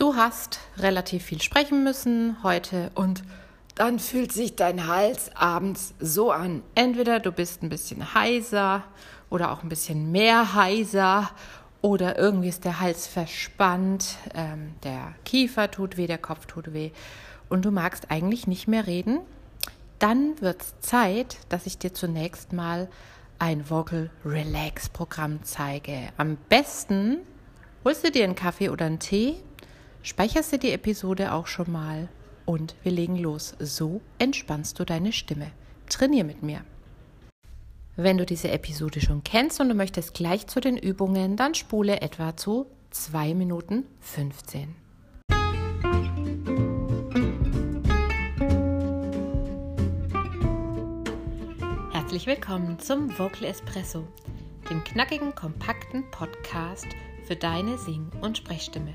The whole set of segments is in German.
Du hast relativ viel sprechen müssen heute und dann fühlt sich dein Hals abends so an. Entweder du bist ein bisschen heiser oder auch ein bisschen mehr heiser oder irgendwie ist der Hals verspannt, ähm, der Kiefer tut weh, der Kopf tut weh und du magst eigentlich nicht mehr reden, dann wird es Zeit, dass ich dir zunächst mal ein Vocal Relax Programm zeige. Am besten holst du dir einen Kaffee oder einen Tee, speicherst du die Episode auch schon mal und wir legen los. So entspannst du deine Stimme. Trainier mit mir. Wenn du diese Episode schon kennst und du möchtest gleich zu den Übungen, dann spule etwa zu 2 Minuten 15. Herzlich willkommen zum Vocal Espresso, dem knackigen, kompakten Podcast für deine Sing- und Sprechstimme.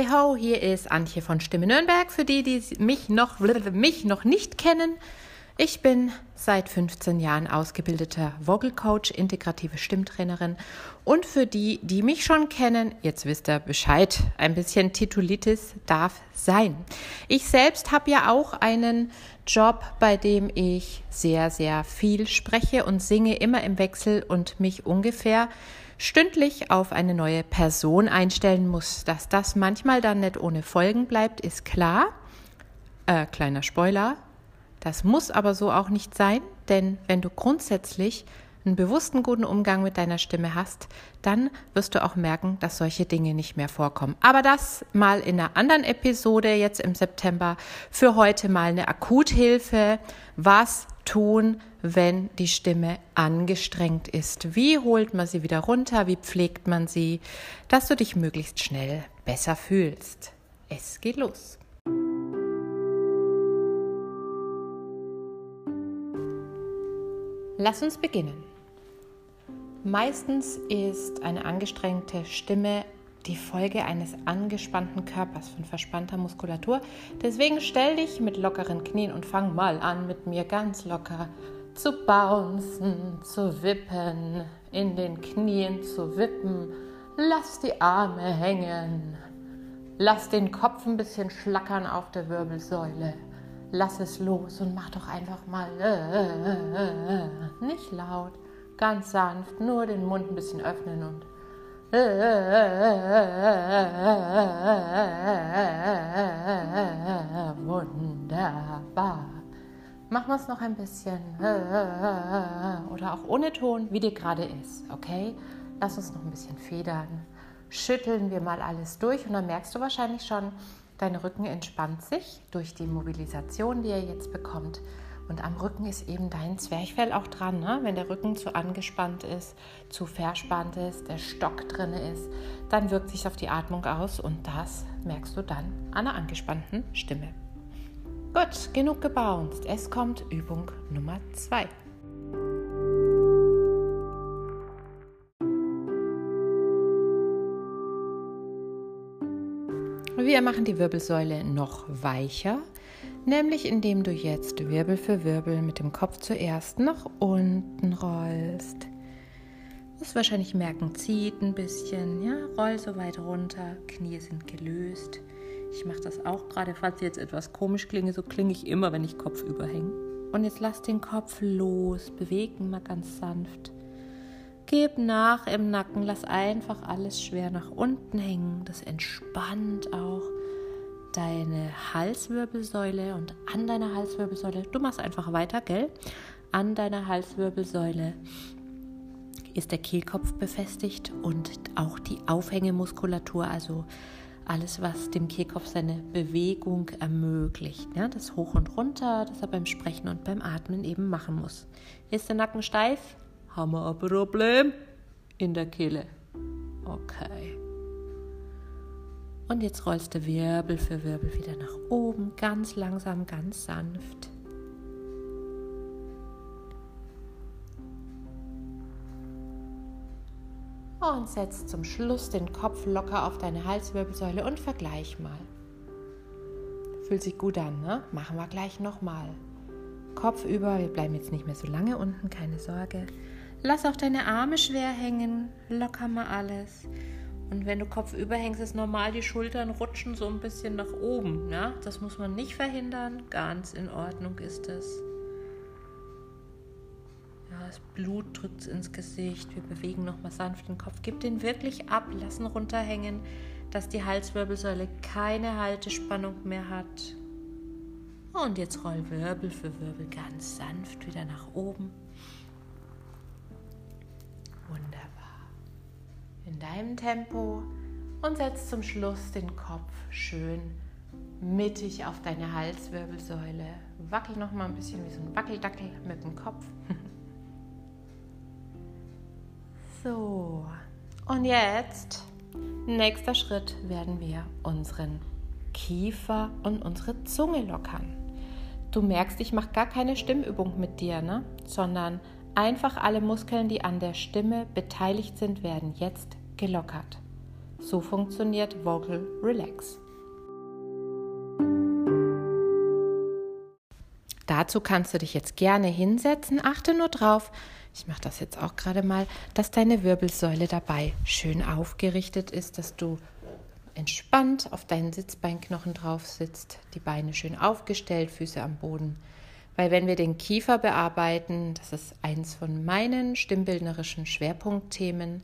Hey ho, hier ist Antje von Stimme Nürnberg. Für die, die mich noch, mich noch nicht kennen, ich bin seit 15 Jahren ausgebildeter Vocal Coach, integrative Stimmtrainerin und für die, die mich schon kennen, jetzt wisst ihr Bescheid, ein bisschen Titulitis darf sein. Ich selbst habe ja auch einen Job, bei dem ich sehr, sehr viel spreche und singe immer im Wechsel und mich ungefähr stündlich auf eine neue Person einstellen muss. Dass das manchmal dann nicht ohne Folgen bleibt, ist klar. Äh, kleiner Spoiler, das muss aber so auch nicht sein, denn wenn du grundsätzlich einen bewussten guten Umgang mit deiner Stimme hast, dann wirst du auch merken, dass solche Dinge nicht mehr vorkommen. Aber das mal in einer anderen Episode jetzt im September. Für heute mal eine Akuthilfe. Was tun, wenn die Stimme angestrengt ist? Wie holt man sie wieder runter? Wie pflegt man sie, dass du dich möglichst schnell besser fühlst? Es geht los. Lass uns beginnen. Meistens ist eine angestrengte Stimme die Folge eines angespannten Körpers von verspannter Muskulatur. Deswegen stell dich mit lockeren Knien und fang mal an, mit mir ganz locker zu bouncen, zu wippen, in den Knien zu wippen. Lass die Arme hängen. Lass den Kopf ein bisschen schlackern auf der Wirbelsäule lass es los und mach doch einfach mal äh, äh, äh, nicht laut, ganz sanft, nur den Mund ein bisschen öffnen und wunderbar. Machen wir es noch ein bisschen oder auch ohne Ton, wie dir gerade ist, okay? Lass uns noch ein bisschen federn. Schütteln wir mal alles durch und dann merkst du wahrscheinlich schon, Dein Rücken entspannt sich durch die Mobilisation, die er jetzt bekommt. Und am Rücken ist eben dein Zwerchfell auch dran. Ne? Wenn der Rücken zu angespannt ist, zu verspannt ist, der Stock drin ist, dann wirkt sich auf die Atmung aus und das merkst du dann an einer angespannten Stimme. Gut, genug gebounced. Es kommt Übung Nummer zwei. Wir machen die Wirbelsäule noch weicher, nämlich indem du jetzt Wirbel für Wirbel mit dem Kopf zuerst nach unten rollst. Du wirst wahrscheinlich merken, zieht ein bisschen, ja, roll so weit runter, Knie sind gelöst. Ich mache das auch gerade, falls ich jetzt etwas komisch klinge, so klinge ich immer, wenn ich Kopf überhänge. Und jetzt lass den Kopf los, bewegen mal ganz sanft. Gib nach im Nacken, lass einfach alles schwer nach unten hängen. Das entspannt auch deine Halswirbelsäule und an deiner Halswirbelsäule, du machst einfach weiter, gell? An deiner Halswirbelsäule ist der Kehlkopf befestigt und auch die Aufhängemuskulatur, also alles, was dem Kehlkopf seine Bewegung ermöglicht. Ja, das Hoch und Runter, das er beim Sprechen und beim Atmen eben machen muss. Ist der Nacken steif? Haben wir ein Problem in der Kehle. Okay. Und jetzt rollst du Wirbel für Wirbel wieder nach oben, ganz langsam, ganz sanft. Und setz zum Schluss den Kopf locker auf deine Halswirbelsäule und vergleich mal. Fühlt sich gut an, ne? Machen wir gleich nochmal. Kopf über, wir bleiben jetzt nicht mehr so lange unten, keine Sorge. Lass auch deine Arme schwer hängen, locker mal alles. Und wenn du Kopf über hängst, ist normal, die Schultern rutschen so ein bisschen nach oben. Ja? Das muss man nicht verhindern, ganz in Ordnung ist es. Das Blut drückt ins Gesicht. Wir bewegen nochmal sanft den Kopf. Gib den wirklich ab, lassen runterhängen, dass die Halswirbelsäule keine Haltespannung mehr hat. Und jetzt roll Wirbel für Wirbel ganz sanft wieder nach oben. Wunderbar. In deinem Tempo und setz zum Schluss den Kopf schön mittig auf deine Halswirbelsäule. Wackel noch mal ein bisschen wie so ein Wackeldackel mit dem Kopf. So, und jetzt, nächster Schritt, werden wir unseren Kiefer und unsere Zunge lockern. Du merkst, ich mache gar keine Stimmübung mit dir, ne? sondern einfach alle Muskeln, die an der Stimme beteiligt sind, werden jetzt gelockert. So funktioniert Vocal Relax. Dazu kannst du dich jetzt gerne hinsetzen. Achte nur drauf, ich mache das jetzt auch gerade mal, dass deine Wirbelsäule dabei schön aufgerichtet ist, dass du entspannt auf deinen Sitzbeinknochen drauf sitzt, die Beine schön aufgestellt, Füße am Boden. Weil wenn wir den Kiefer bearbeiten, das ist eins von meinen stimmbildnerischen Schwerpunktthemen,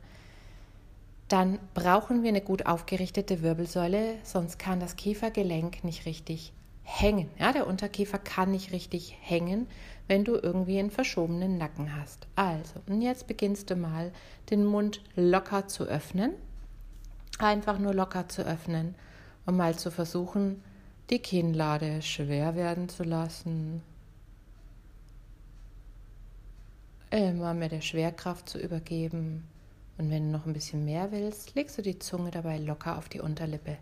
dann brauchen wir eine gut aufgerichtete Wirbelsäule, sonst kann das Kiefergelenk nicht richtig hängen. Ja, der Unterkiefer kann nicht richtig hängen, wenn du irgendwie einen verschobenen Nacken hast. Also, und jetzt beginnst du mal, den Mund locker zu öffnen. Einfach nur locker zu öffnen und mal zu versuchen, die Kinnlade schwer werden zu lassen. Immer mehr der Schwerkraft zu übergeben. Und wenn du noch ein bisschen mehr willst, legst du die Zunge dabei locker auf die Unterlippe,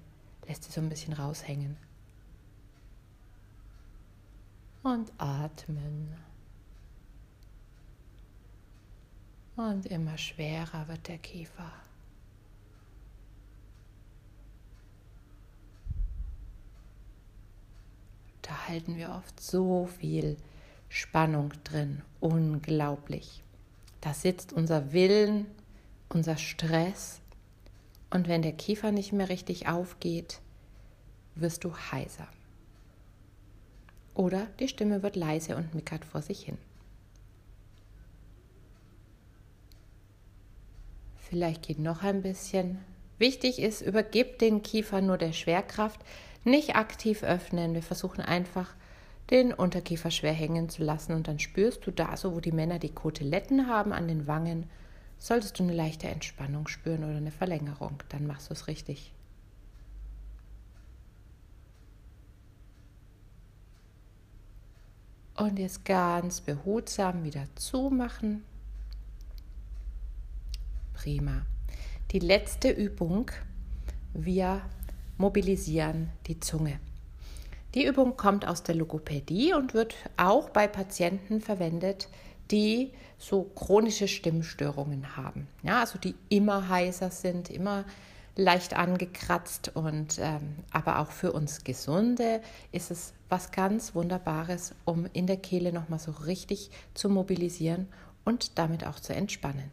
lässt sie so ein bisschen raushängen und atmen. Und immer schwerer wird der Kiefer. Da halten wir oft so viel Spannung drin. Unglaublich. Da sitzt unser Willen, unser Stress. Und wenn der Kiefer nicht mehr richtig aufgeht, wirst du heiser. Oder die Stimme wird leise und mickert vor sich hin. Vielleicht geht noch ein bisschen. Wichtig ist, übergib den Kiefer nur der Schwerkraft, nicht aktiv öffnen. Wir versuchen einfach, den Unterkiefer schwer hängen zu lassen und dann spürst du da, so wo die Männer die Koteletten haben an den Wangen, solltest du eine leichte Entspannung spüren oder eine Verlängerung. Dann machst du es richtig. Und jetzt ganz behutsam wieder zumachen. Prima. Die letzte Übung. Wir mobilisieren die Zunge. Die Übung kommt aus der Logopädie und wird auch bei Patienten verwendet, die so chronische Stimmstörungen haben. Ja, also die immer heiser sind, immer leicht angekratzt und ähm, aber auch für uns Gesunde ist es was ganz Wunderbares, um in der Kehle nochmal so richtig zu mobilisieren und damit auch zu entspannen.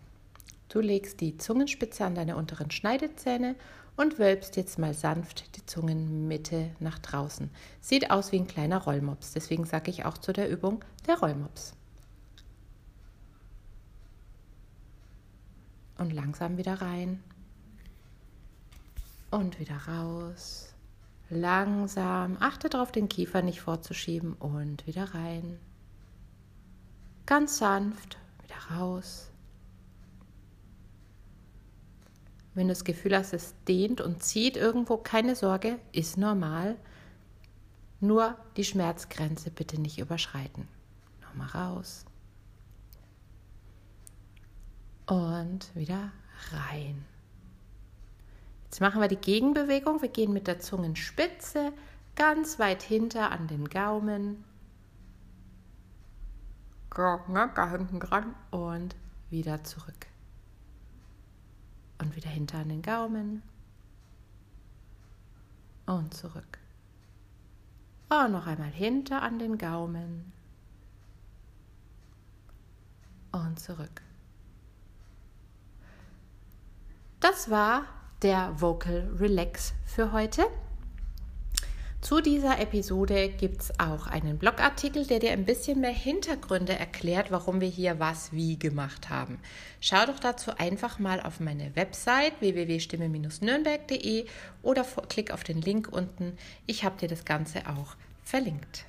Du legst die Zungenspitze an deine unteren Schneidezähne und wölbst jetzt mal sanft die Zungenmitte nach draußen. Sieht aus wie ein kleiner Rollmops, deswegen sage ich auch zu der Übung der Rollmops. Und langsam wieder rein und wieder raus. Langsam, achte darauf, den Kiefer nicht vorzuschieben und wieder rein. Ganz sanft, wieder raus. Wenn du das Gefühl hast, es dehnt und zieht irgendwo, keine Sorge, ist normal. Nur die Schmerzgrenze bitte nicht überschreiten. Nochmal raus. Und wieder rein. Jetzt machen wir die Gegenbewegung. Wir gehen mit der Zungenspitze ganz weit hinter an den Gaumen. Dran und wieder zurück. und wieder hinter an den Gaumen und zurück. Und noch einmal hinter an den Gaumen und zurück. Das war der Vocal Relax für heute. Zu dieser Episode gibt es auch einen Blogartikel, der dir ein bisschen mehr Hintergründe erklärt, warum wir hier was wie gemacht haben. Schau doch dazu einfach mal auf meine Website www.stimme-nürnberg.de oder klick auf den Link unten. Ich habe dir das Ganze auch verlinkt.